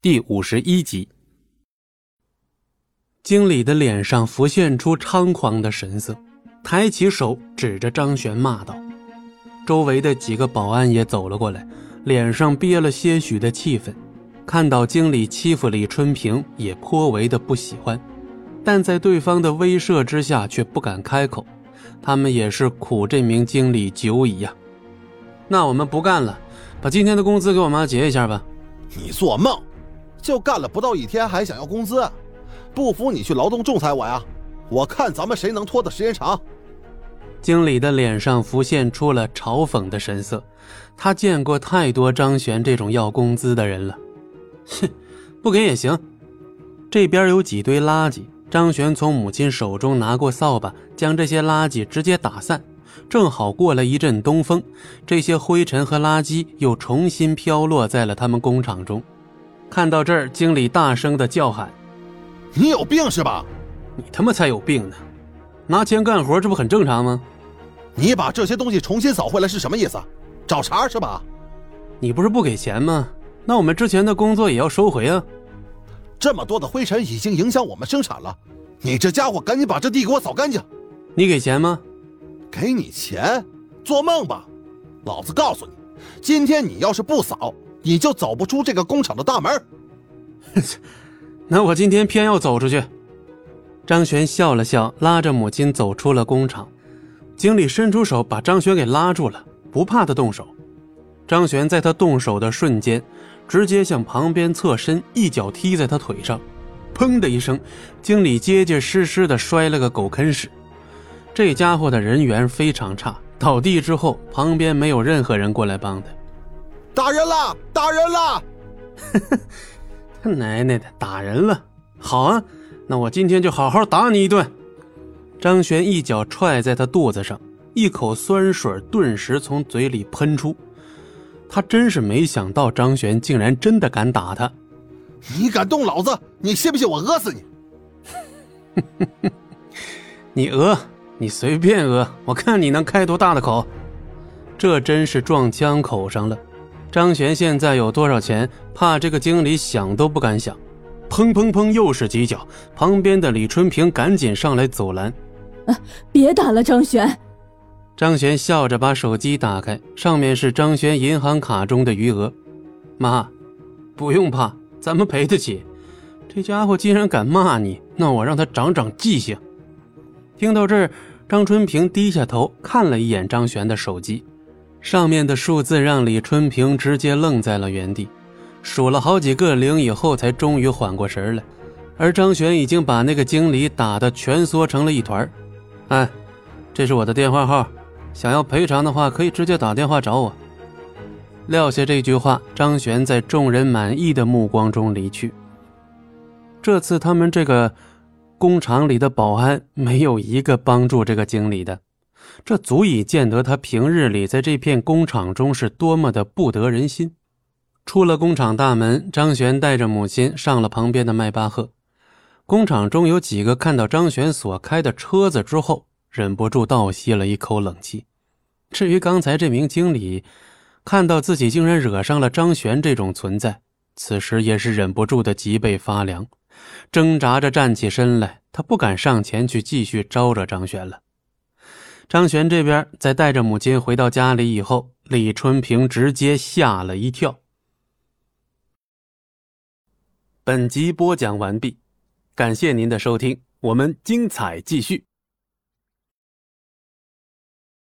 第五十一集，经理的脸上浮现出猖狂的神色，抬起手指着张璇骂道：“周围的几个保安也走了过来，脸上憋了些许的气愤，看到经理欺负李春平，也颇为的不喜欢，但在对方的威慑之下，却不敢开口。他们也是苦这名经理久矣呀。那我们不干了，把今天的工资给我妈结一下吧。你做梦！”就干了不到一天，还想要工资？不服你去劳动仲裁我呀！我看咱们谁能拖的时间长。经理的脸上浮现出了嘲讽的神色，他见过太多张璇这种要工资的人了。哼，不给也行。这边有几堆垃圾，张璇从母亲手中拿过扫把，将这些垃圾直接打散。正好过了一阵东风，这些灰尘和垃圾又重新飘落在了他们工厂中。看到这儿，经理大声的叫喊：“你有病是吧？你他妈才有病呢！拿钱干活，这不很正常吗？你把这些东西重新扫回来是什么意思？找茬是吧？你不是不给钱吗？那我们之前的工作也要收回啊！这么多的灰尘已经影响我们生产了，你这家伙赶紧把这地给我扫干净！你给钱吗？给你钱？做梦吧！老子告诉你，今天你要是不扫。”你就走不出这个工厂的大门。那我今天偏要走出去。张璇笑了笑，拉着母亲走出了工厂。经理伸出手把张璇给拉住了，不怕他动手。张璇在他动手的瞬间，直接向旁边侧身，一脚踢在他腿上。砰的一声，经理结结实实的摔了个狗啃屎。这家伙的人缘非常差，倒地之后，旁边没有任何人过来帮他。打人了！打人了！他奶奶的，打人了！好啊，那我今天就好好打你一顿。张璇一脚踹在他肚子上，一口酸水顿时从嘴里喷出。他真是没想到张璇竟然真的敢打他。你敢动老子，你信不信我讹死你？你讹，你随便讹，我看你能开多大的口。这真是撞枪口上了。张璇现在有多少钱？怕这个经理想都不敢想。砰砰砰，又是几脚。旁边的李春平赶紧上来阻拦：“啊，别打了，张璇。”张璇笑着把手机打开，上面是张璇银行卡中的余额。妈，不用怕，咱们赔得起。这家伙竟然敢骂你，那我让他长长记性。听到这儿，张春平低下头看了一眼张璇的手机。上面的数字让李春平直接愣在了原地，数了好几个零以后，才终于缓过神来。而张璇已经把那个经理打得蜷缩成了一团。哎，这是我的电话号，想要赔偿的话，可以直接打电话找我。撂下这句话，张璇在众人满意的目光中离去。这次他们这个工厂里的保安没有一个帮助这个经理的。这足以见得他平日里在这片工厂中是多么的不得人心。出了工厂大门，张璇带着母亲上了旁边的迈巴赫。工厂中有几个看到张璇所开的车子之后，忍不住倒吸了一口冷气。至于刚才这名经理，看到自己竟然惹上了张璇这种存在，此时也是忍不住的脊背发凉，挣扎着站起身来。他不敢上前去继续招惹张璇了。张璇这边在带着母亲回到家里以后，李春平直接吓了一跳。本集播讲完毕，感谢您的收听，我们精彩继续。